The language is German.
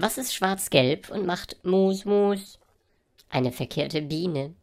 Was ist schwarz-gelb und macht Mus Mus? Eine verkehrte Biene.